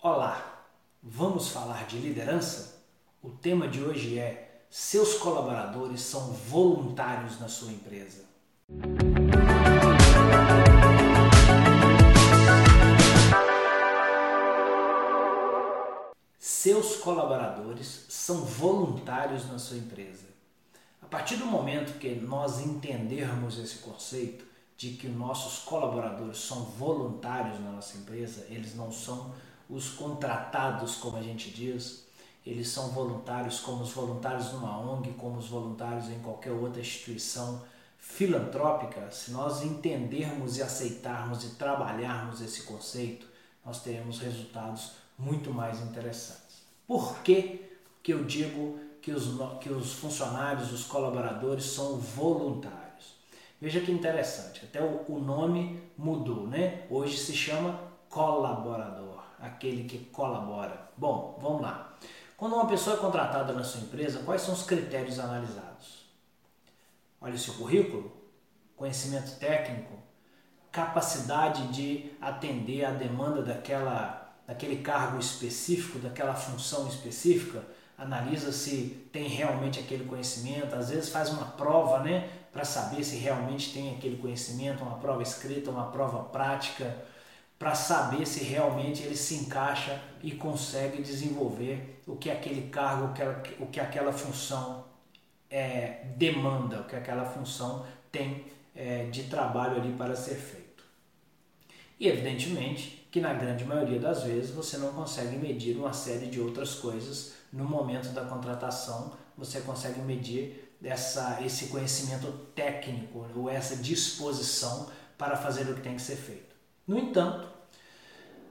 Olá, vamos falar de liderança? O tema de hoje é: seus colaboradores são voluntários na sua empresa. Seus colaboradores são voluntários na sua empresa. A partir do momento que nós entendermos esse conceito de que nossos colaboradores são voluntários na nossa empresa, eles não são os contratados, como a gente diz, eles são voluntários como os voluntários numa ONG, como os voluntários em qualquer outra instituição filantrópica. Se nós entendermos e aceitarmos e trabalharmos esse conceito, nós teremos resultados muito mais interessantes. Por que, que eu digo que os, que os funcionários, os colaboradores são voluntários? Veja que interessante, até o, nome mudou, né? Hoje se chama colaborador aquele que colabora. Bom, vamos lá. Quando uma pessoa é contratada na sua empresa, quais são os critérios analisados? Olha o seu currículo, conhecimento técnico, capacidade de atender a demanda daquela, daquele cargo específico, daquela função específica, analisa se tem realmente aquele conhecimento, às vezes faz uma prova, né, para saber se realmente tem aquele conhecimento, uma prova escrita, uma prova prática para saber se realmente ele se encaixa e consegue desenvolver o que aquele cargo, o que aquela função é, demanda, o que aquela função tem é, de trabalho ali para ser feito. E evidentemente que na grande maioria das vezes você não consegue medir uma série de outras coisas no momento da contratação, você consegue medir essa, esse conhecimento técnico ou essa disposição para fazer o que tem que ser feito. No entanto,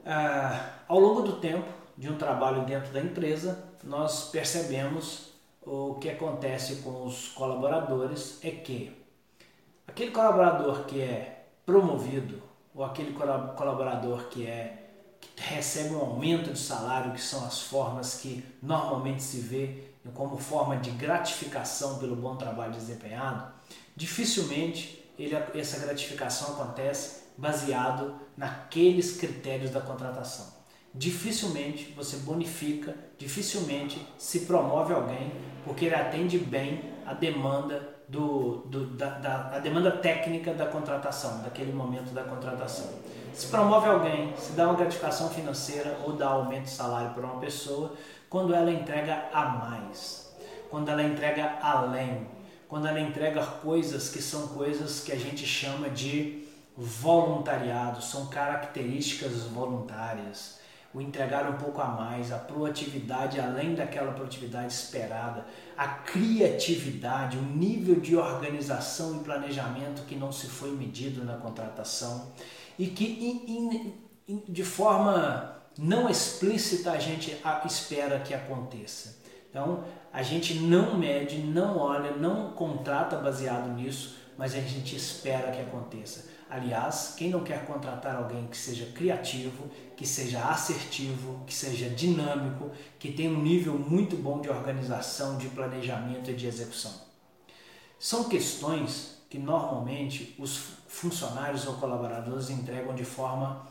ah, ao longo do tempo de um trabalho dentro da empresa, nós percebemos o que acontece com os colaboradores é que aquele colaborador que é promovido ou aquele colaborador que é que recebe um aumento de salário, que são as formas que normalmente se vê como forma de gratificação pelo bom trabalho desempenhado, dificilmente ele, essa gratificação acontece baseado naqueles critérios da contratação. Dificilmente você bonifica, dificilmente se promove alguém porque ele atende bem a demanda do, do da, da, a demanda técnica da contratação, daquele momento da contratação. Se promove alguém, se dá uma gratificação financeira ou dá aumento de salário para uma pessoa quando ela entrega a mais, quando ela entrega além, quando ela entrega coisas que são coisas que a gente chama de voluntariado, são características voluntárias. O entregar um pouco a mais, a proatividade além daquela proatividade esperada, a criatividade, o nível de organização e planejamento que não se foi medido na contratação e que de forma não explícita a gente espera que aconteça. Então, a gente não mede, não olha, não contrata baseado nisso, mas a gente espera que aconteça. Aliás, quem não quer contratar alguém que seja criativo, que seja assertivo, que seja dinâmico, que tenha um nível muito bom de organização, de planejamento e de execução? São questões que normalmente os funcionários ou colaboradores entregam de forma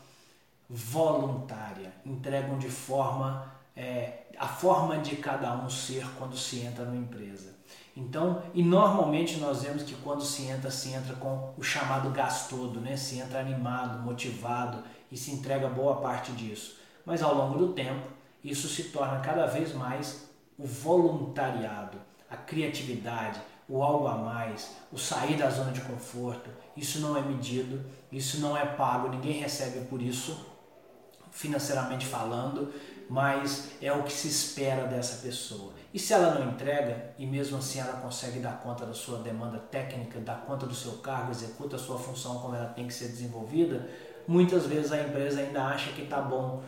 voluntária, entregam de forma é, a forma de cada um ser quando se entra numa empresa. Então, e normalmente nós vemos que quando se entra, se entra com o chamado gás todo, né? se entra animado, motivado e se entrega boa parte disso. Mas ao longo do tempo, isso se torna cada vez mais o voluntariado, a criatividade, o algo a mais, o sair da zona de conforto. Isso não é medido, isso não é pago, ninguém recebe por isso, financeiramente falando, mas é o que se espera dessa pessoa. E se ela não entrega, e mesmo assim ela consegue dar conta da sua demanda técnica, dar conta do seu cargo, executa a sua função como ela tem que ser desenvolvida, muitas vezes a empresa ainda acha que está bom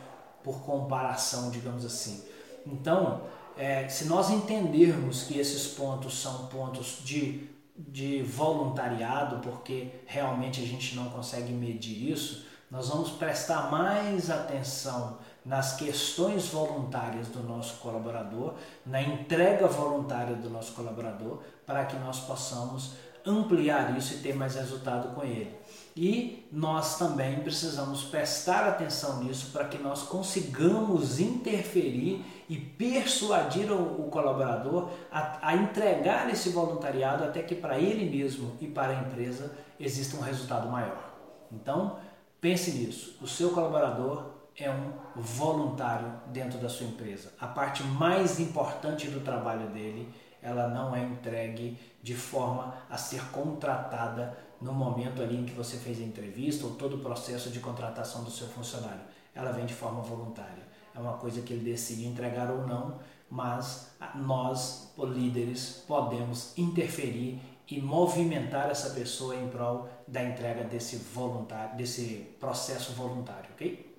por comparação, digamos assim. Então, é, se nós entendermos que esses pontos são pontos de, de voluntariado, porque realmente a gente não consegue medir isso, nós vamos prestar mais atenção nas questões voluntárias do nosso colaborador, na entrega voluntária do nosso colaborador, para que nós possamos ampliar isso e ter mais resultado com ele. E nós também precisamos prestar atenção nisso para que nós consigamos interferir e persuadir o, colaborador a, a entregar esse voluntariado até que para ele mesmo e para a empresa exista um resultado maior. Então, pense nisso. O seu colaborador é um voluntário dentro da sua empresa. A parte mais importante do trabalho dele, ela não é entregue de forma a ser contratada no momento ali em que você fez a entrevista ou todo o processo de contratação do seu funcionário. Ela vem de forma voluntária. É uma coisa que ele decide entregar ou não, mas nós, líderes, podemos interferir e movimentar essa pessoa em prol da entrega desse voluntário, desse processo voluntário, ok?